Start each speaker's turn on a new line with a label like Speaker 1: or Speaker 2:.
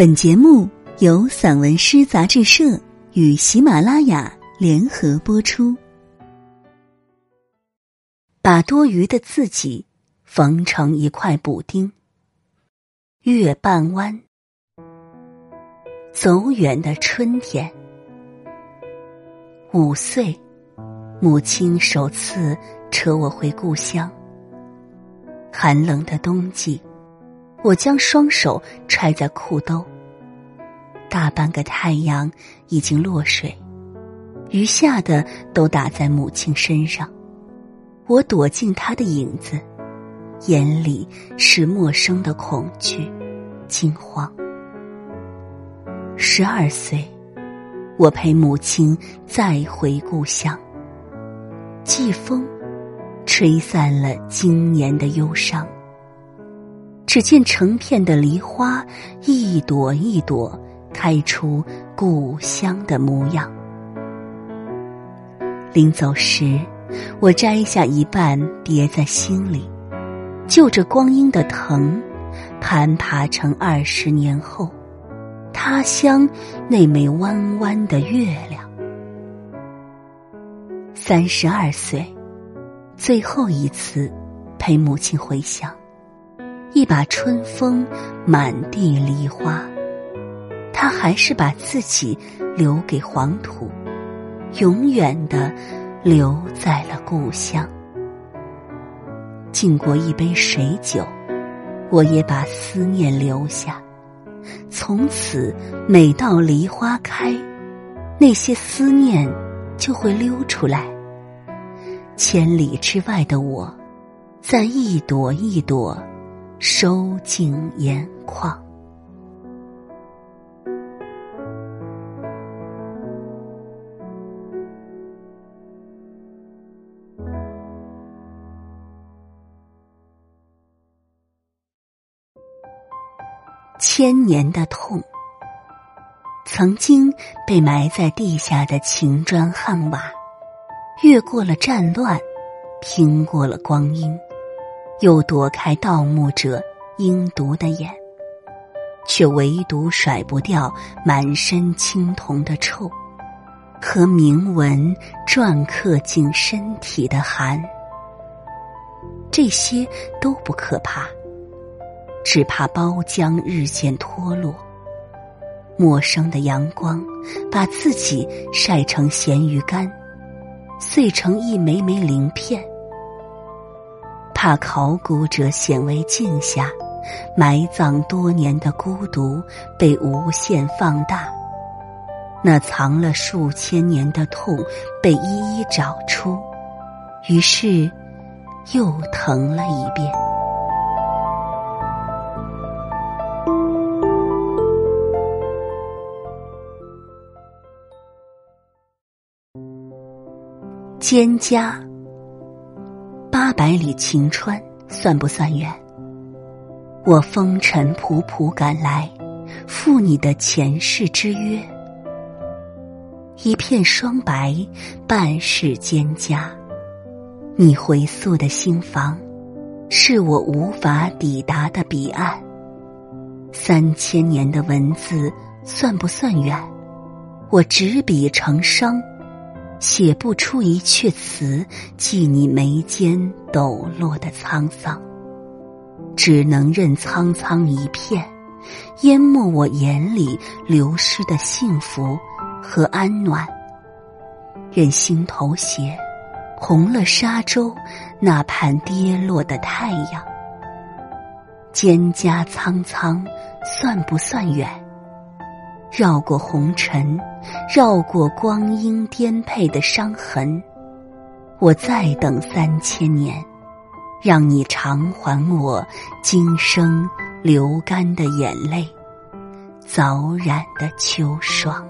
Speaker 1: 本节目由散文诗杂志社与喜马拉雅联合播出。把多余的自己缝成一块补丁。月半弯，走远的春天。五岁，母亲首次扯我回故乡。寒冷的冬季。我将双手揣在裤兜，大半个太阳已经落水，余下的都打在母亲身上。我躲进她的影子，眼里是陌生的恐惧、惊慌。十二岁，我陪母亲再回故乡。季风，吹散了今年的忧伤。只见成片的梨花，一朵一朵开出故乡的模样。临走时，我摘下一半叠在心里，就着光阴的藤，攀爬成二十年后他乡那枚弯弯的月亮。三十二岁，最后一次陪母亲回乡。一把春风，满地梨花，他还是把自己留给黄土，永远的留在了故乡。敬过一杯水酒，我也把思念留下。从此，每到梨花开，那些思念就会溜出来。千里之外的我，在一朵一朵。收尽眼眶。千年的痛，曾经被埋在地下的秦砖汉瓦，越过了战乱，拼过了光阴。又躲开盗墓者阴毒的眼，却唯独甩不掉满身青铜的臭，和铭文篆刻进身体的寒。这些都不可怕，只怕包浆日渐脱落，陌生的阳光把自己晒成咸鱼干，碎成一枚枚鳞片。怕考古者显微镜下埋葬多年的孤独被无限放大，那藏了数千年的痛被一一找出，于是又疼了一遍。蒹葭。八百里晴川算不算远？我风尘仆仆赶来，赴你的前世之约。一片霜白，半世蒹葭。你回溯的心房，是我无法抵达的彼岸。三千年的文字算不算远？我执笔成伤。写不出一阙词记你眉间抖落的沧桑，只能任苍苍一片，淹没我眼里流失的幸福和安暖。任心头血，红了沙洲那盘跌落的太阳。蒹葭苍苍，算不算远？绕过红尘，绕过光阴颠沛的伤痕，我再等三千年，让你偿还我今生流干的眼泪，早染的秋霜。